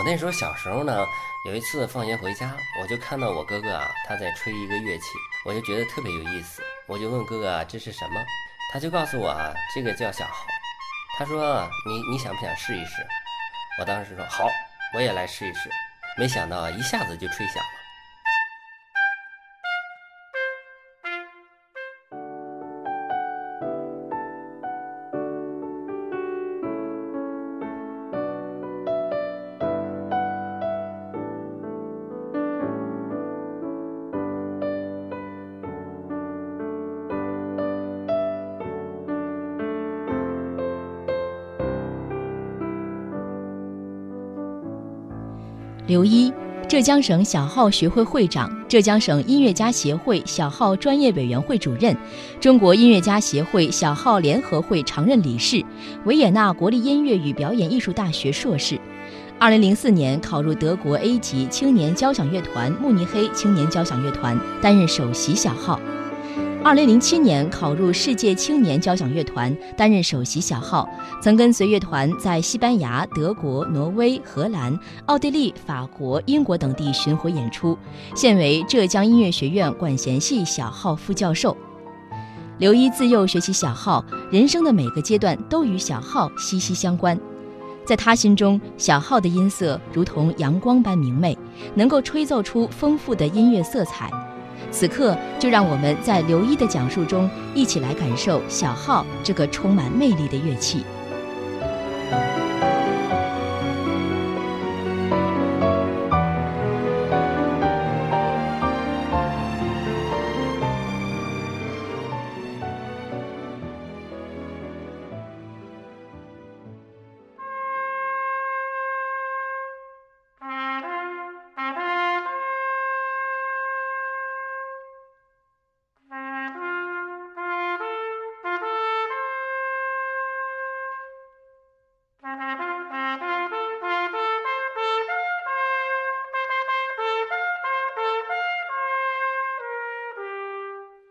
我那时候小时候呢，有一次放学回家，我就看到我哥哥啊，他在吹一个乐器，我就觉得特别有意思，我就问哥哥啊，这是什么？他就告诉我啊，这个叫小号。他说你你想不想试一试？我当时说好，我也来试一试。没想到一下子就吹响了。浙江省小号学会会长，浙江省音乐家协会小号专业委员会主任，中国音乐家协会小号联合会常任理事，维也纳国立音乐与表演艺术大学硕士。二零零四年考入德国 A 级青年交响乐团慕尼黑青年交响乐团，担任首席小号。二零零七年考入世界青年交响乐团，担任首席小号，曾跟随乐团在西班牙、德国、挪威、荷兰、奥地利、法国、英国等地巡回演出，现为浙江音乐学院管弦系小号副教授。刘一自幼学习小号，人生的每个阶段都与小号息息相关。在他心中，小号的音色如同阳光般明媚，能够吹奏出丰富的音乐色彩。此刻，就让我们在刘一的讲述中，一起来感受小号这个充满魅力的乐器。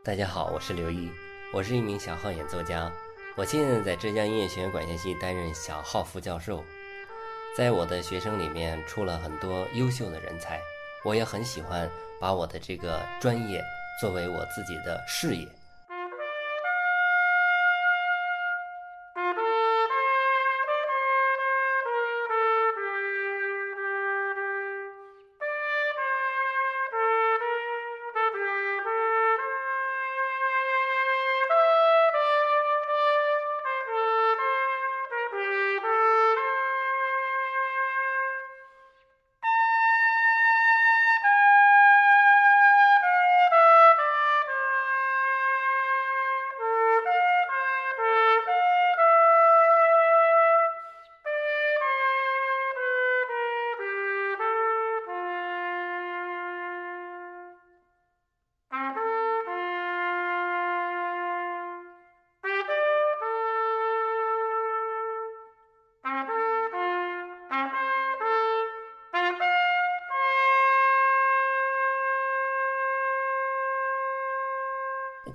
大家好，我是刘一，我是一名小号演奏家。我现在在浙江音乐学院管弦系担任小号副教授，在我的学生里面出了很多优秀的人才。我也很喜欢把我的这个专业作为我自己的事业。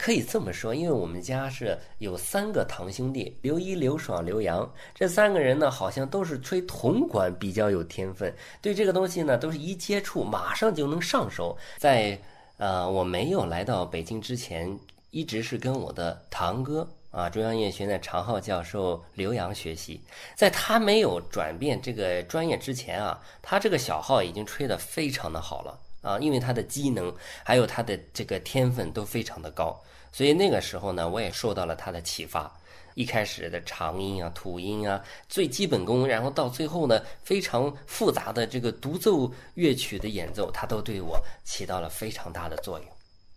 可以这么说，因为我们家是有三个堂兄弟，刘一、刘爽、刘洋，这三个人呢，好像都是吹铜管比较有天分，对这个东西呢，都是一接触马上就能上手。在呃，我没有来到北京之前，一直是跟我的堂哥啊，中央音乐学院的常浩教授刘洋学习。在他没有转变这个专业之前啊，他这个小号已经吹得非常的好了。啊，因为他的机能还有他的这个天分都非常的高，所以那个时候呢，我也受到了他的启发。一开始的长音啊、吐音啊、最基本功，然后到最后呢，非常复杂的这个独奏乐曲的演奏，他都对我起到了非常大的作用。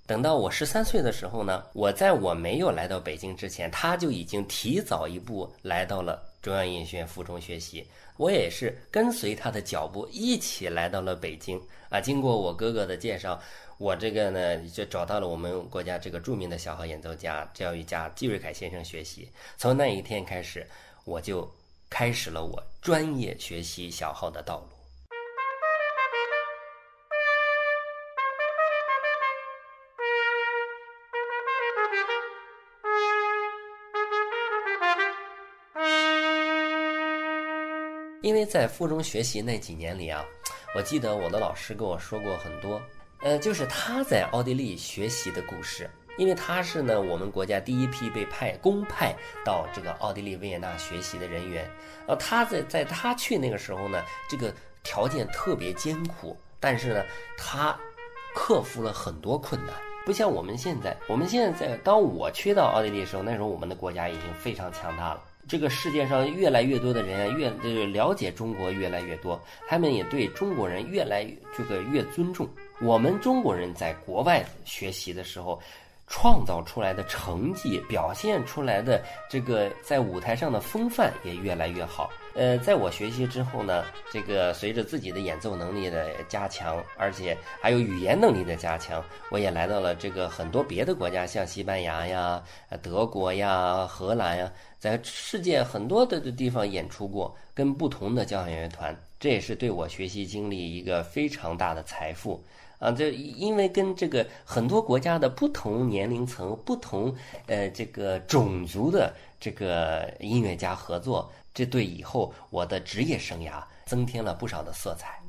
等到我十三岁的时候呢，我在我没有来到北京之前，他就已经提早一步来到了中央音乐学院附中学习。我也是跟随他的脚步一起来到了北京啊。经过我哥哥的介绍，我这个呢就找到了我们国家这个著名的小号演奏家、教育家季瑞凯先生学习。从那一天开始，我就开始了我专业学习小号的道路。因为在附中学习那几年里啊，我记得我的老师跟我说过很多，呃，就是他在奥地利学习的故事。因为他是呢我们国家第一批被派公派到这个奥地利维也纳学习的人员。呃，他在在他去那个时候呢，这个条件特别艰苦，但是呢，他克服了很多困难。不像我们现在，我们现在当我去到奥地利的时候，那时候我们的国家已经非常强大了。这个世界上越来越多的人啊越呃了解中国越来越多，他们也对中国人越来越这个越尊重。我们中国人在国外学习的时候。创造出来的成绩，表现出来的这个在舞台上的风范也越来越好。呃，在我学习之后呢，这个随着自己的演奏能力的加强，而且还有语言能力的加强，我也来到了这个很多别的国家，像西班牙呀、德国呀、荷兰呀，在世界很多的地方演出过，跟不同的交响乐团，这也是对我学习经历一个非常大的财富。啊，这因为跟这个很多国家的不同年龄层、不同呃这个种族的这个音乐家合作，这对以后我的职业生涯增添了不少的色彩。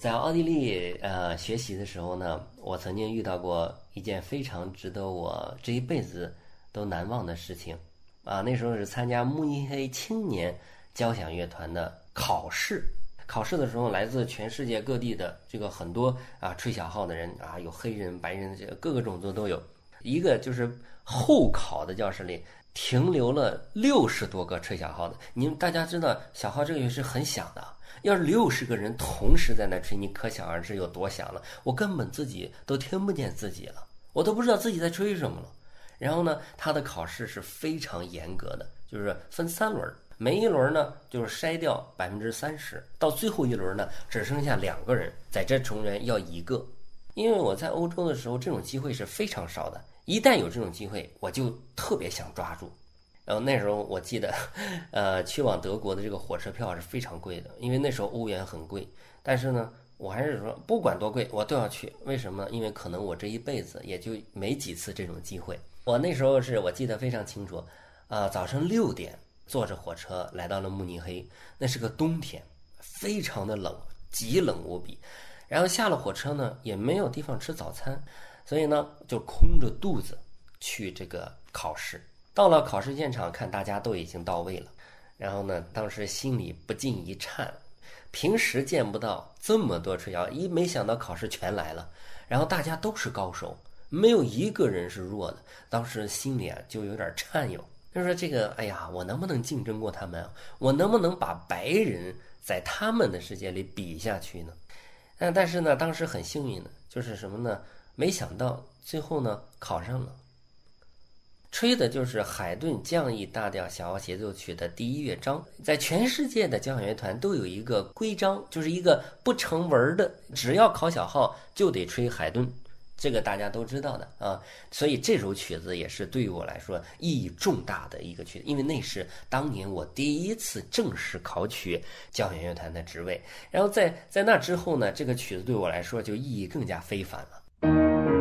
在奥地利呃学习的时候呢，我曾经遇到过一件非常值得我这一辈子都难忘的事情，啊，那时候是参加慕尼黑青年交响乐团的考试。考试的时候，来自全世界各地的这个很多啊吹小号的人啊，有黑人、白人，这个各个种族都有。一个就是候考的教室里停留了六十多个吹小号的。你们大家知道，小号这个乐是很响的。要是六十个人同时在那吹，你可想而知有多响了。我根本自己都听不见自己了，我都不知道自己在吹什么了。然后呢，他的考试是非常严格的，就是分三轮，每一轮呢就是筛掉百分之三十，到最后一轮呢只剩下两个人，在这成员要一个。因为我在欧洲的时候，这种机会是非常少的，一旦有这种机会，我就特别想抓住。然后那时候我记得，呃，去往德国的这个火车票是非常贵的，因为那时候欧元很贵。但是呢，我还是说不管多贵，我都要去。为什么？因为可能我这一辈子也就没几次这种机会。我那时候是我记得非常清楚，啊，早上六点坐着火车来到了慕尼黑，那是个冬天，非常的冷，极冷无比。然后下了火车呢，也没有地方吃早餐，所以呢，就空着肚子去这个考试。到了考试现场，看大家都已经到位了，然后呢，当时心里不禁一颤。平时见不到这么多吹箫，一没想到考试全来了，然后大家都是高手，没有一个人是弱的。当时心里啊就有点颤悠，就说：“这个，哎呀，我能不能竞争过他们啊？我能不能把白人在他们的世界里比下去呢？”但但是呢，当时很幸运的就是什么呢？没想到最后呢考上了。吹的就是海顿降 E 大调小号协奏曲的第一乐章，在全世界的交响乐团都有一个规章，就是一个不成文的，只要考小号就得吹海顿，这个大家都知道的啊。所以这首曲子也是对于我来说意义重大的一个曲子，因为那是当年我第一次正式考取交响乐团的职位。然后在在那之后呢，这个曲子对我来说就意义更加非凡了。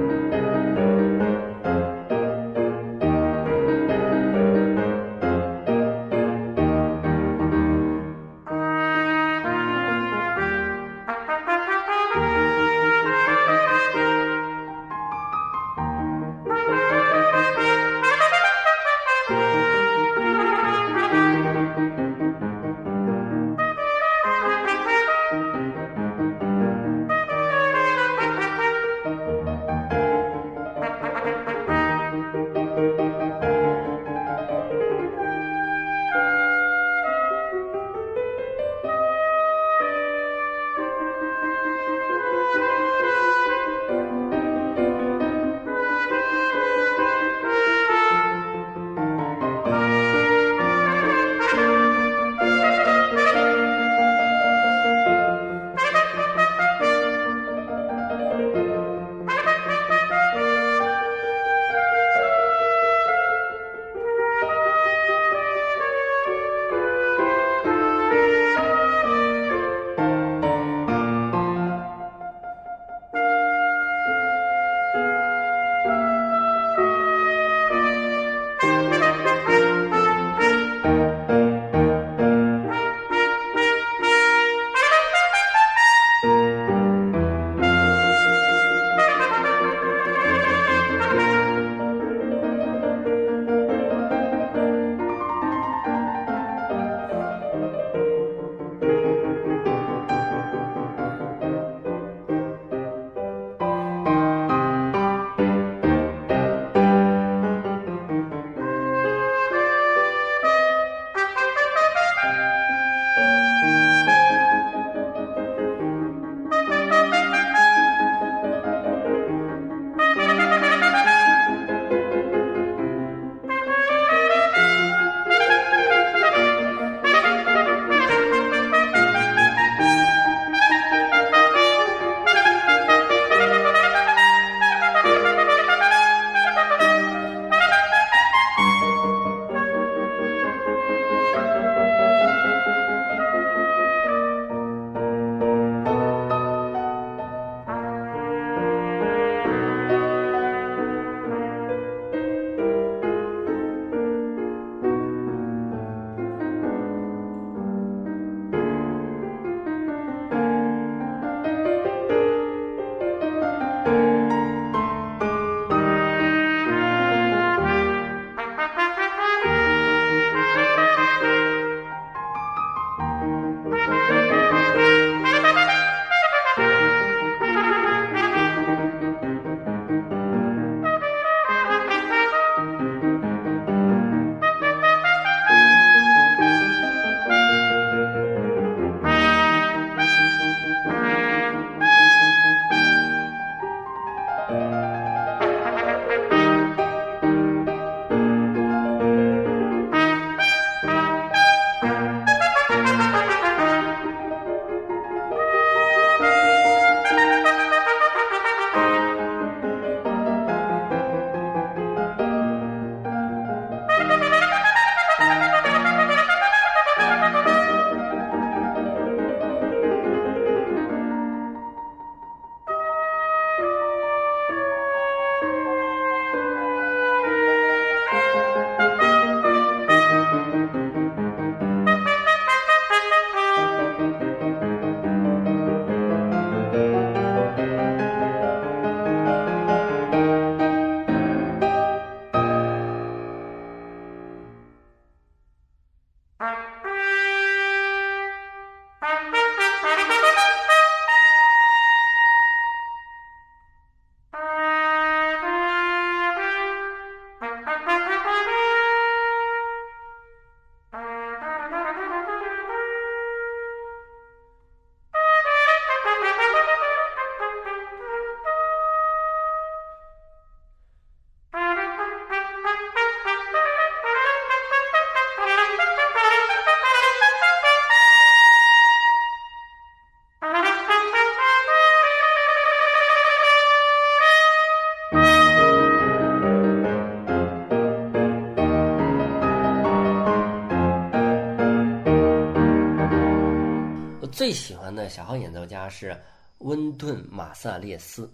小号演奏家是温顿·马萨列斯，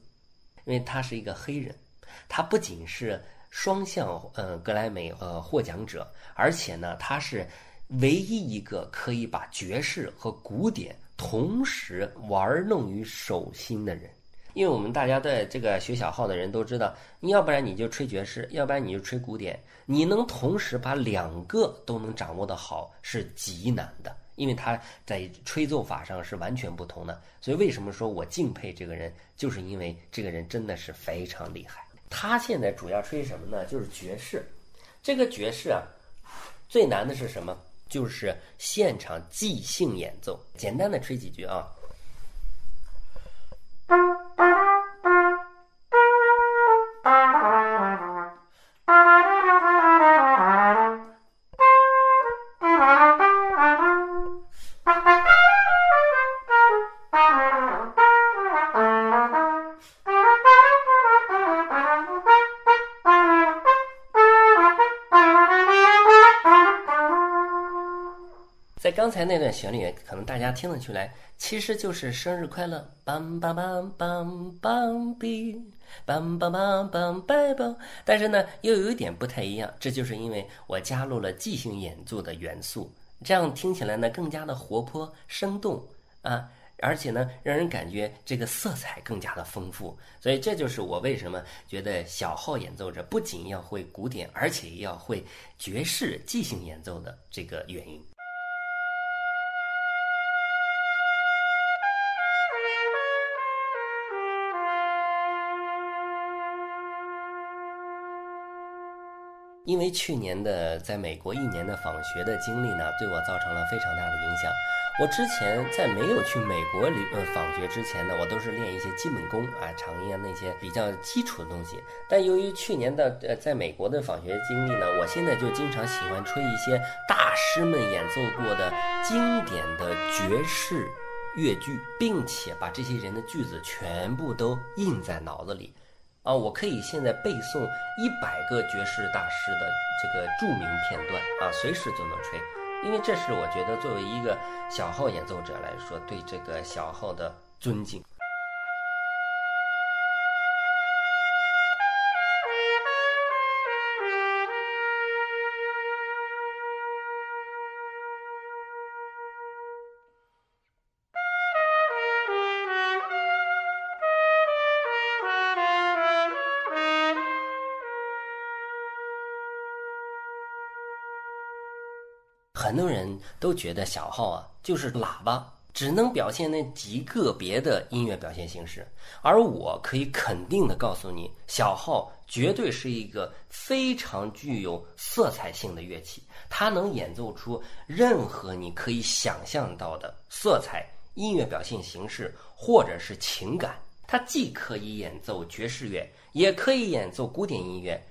因为他是一个黑人，他不仅是双向呃格莱美呃获奖者，而且呢，他是唯一一个可以把爵士和古典同时玩弄于手心的人。因为我们大家在这个学小号的人都知道，要不然你就吹爵士，要不然你就吹古典，你能同时把两个都能掌握的好是极难的，因为他在吹奏法上是完全不同的。所以为什么说我敬佩这个人，就是因为这个人真的是非常厉害。他现在主要吹什么呢？就是爵士。这个爵士啊，最难的是什么？就是现场即兴演奏。简单的吹几句啊。在刚才那段旋律，可能大家听得出来，其实就是生日快乐，bang bang bang bang bang b a n g bang bang bang bang。但是呢，又有一点不太一样，这就是因为我加入了即兴演奏的元素，这样听起来呢更加的活泼生动啊，而且呢让人感觉这个色彩更加的丰富。所以这就是我为什么觉得小号演奏者不仅要会古典，而且要会爵士即兴演奏的这个原因。因为去年的在美国一年的访学的经历呢，对我造成了非常大的影响。我之前在没有去美国里呃访学之前呢，我都是练一些基本功啊、长音啊那些比较基础的东西。但由于去年的呃在美国的访学经历呢，我现在就经常喜欢吹一些大师们演奏过的经典的爵士乐句，并且把这些人的句子全部都印在脑子里。啊，我可以现在背诵一百个爵士大师的这个著名片段啊，随时就能吹，因为这是我觉得作为一个小号演奏者来说，对这个小号的尊敬。都觉得小号啊就是喇叭，只能表现那极个别的音乐表现形式。而我可以肯定的告诉你，小号绝对是一个非常具有色彩性的乐器，它能演奏出任何你可以想象到的色彩音乐表现形式或者是情感。它既可以演奏爵士乐，也可以演奏古典音乐，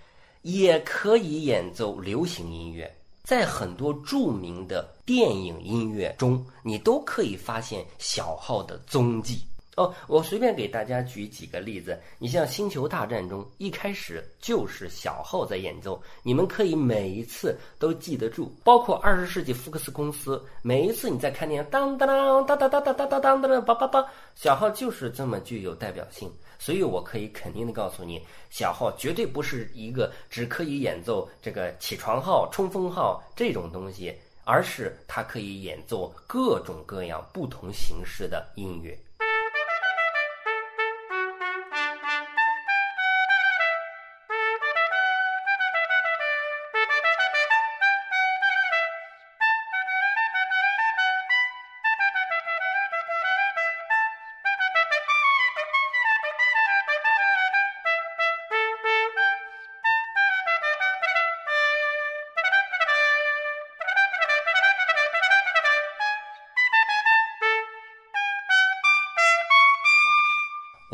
也可以演奏流行音乐。在很多著名的电影音乐中，你都可以发现小号的踪迹哦。我随便给大家举几个例子，你像《星球大战》中，一开始就是小号在演奏，你们可以每一次都记得住。包括二十世纪福克斯公司，每一次你在看电影，当当当当当当当当当当当，叭叭叭，小号就是这么具有代表性。所以我可以肯定的告诉你，小号绝对不是一个只可以演奏这个起床号、冲锋号这种东西，而是它可以演奏各种各样不同形式的音乐。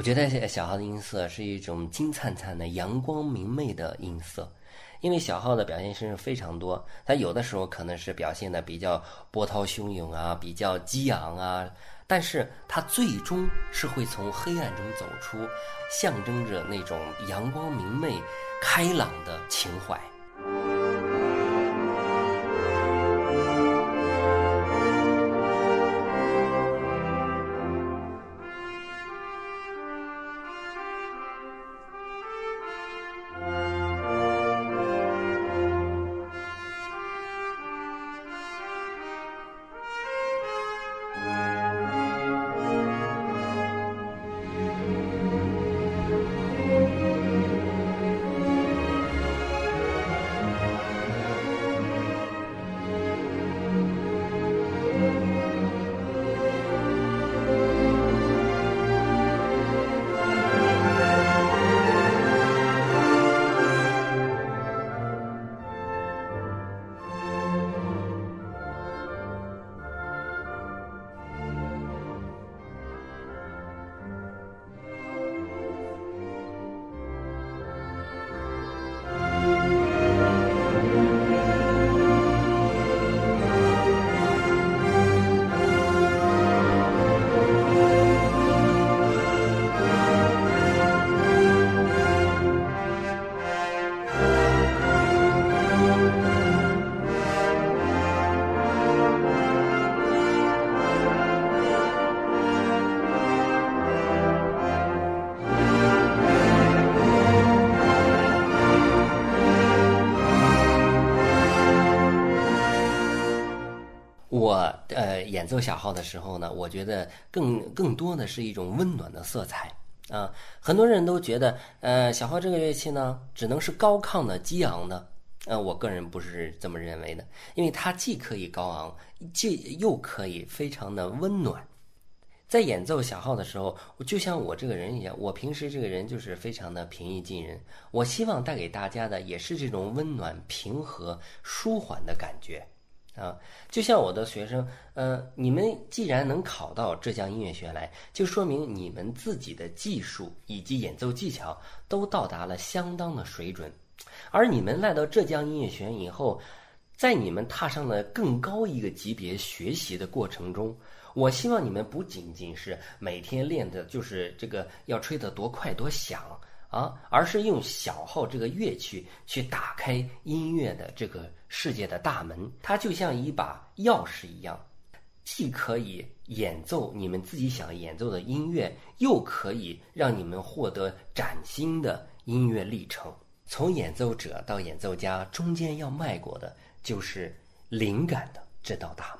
我觉得小号的音色是一种金灿灿的、阳光明媚的音色，因为小号的表现形式非常多，它有的时候可能是表现的比较波涛汹涌啊，比较激昂啊，但是它最终是会从黑暗中走出，象征着那种阳光明媚、开朗的情怀。奏小号的时候呢，我觉得更更多的是一种温暖的色彩啊。很多人都觉得，呃，小号这个乐器呢，只能是高亢的、激昂的。呃，我个人不是这么认为的，因为它既可以高昂，既又可以非常的温暖。在演奏小号的时候，就像我这个人一样，我平时这个人就是非常的平易近人。我希望带给大家的也是这种温暖、平和、舒缓的感觉。啊，就像我的学生，呃，你们既然能考到浙江音乐学院来，就说明你们自己的技术以及演奏技巧都到达了相当的水准。而你们来到浙江音乐学院以后，在你们踏上了更高一个级别学习的过程中，我希望你们不仅仅是每天练的就是这个要吹得多快多响。啊，而是用小号这个乐器去打开音乐的这个世界的大门，它就像一把钥匙一样，既可以演奏你们自己想演奏的音乐，又可以让你们获得崭新的音乐历程。从演奏者到演奏家，中间要迈过的就是灵感的这道大门。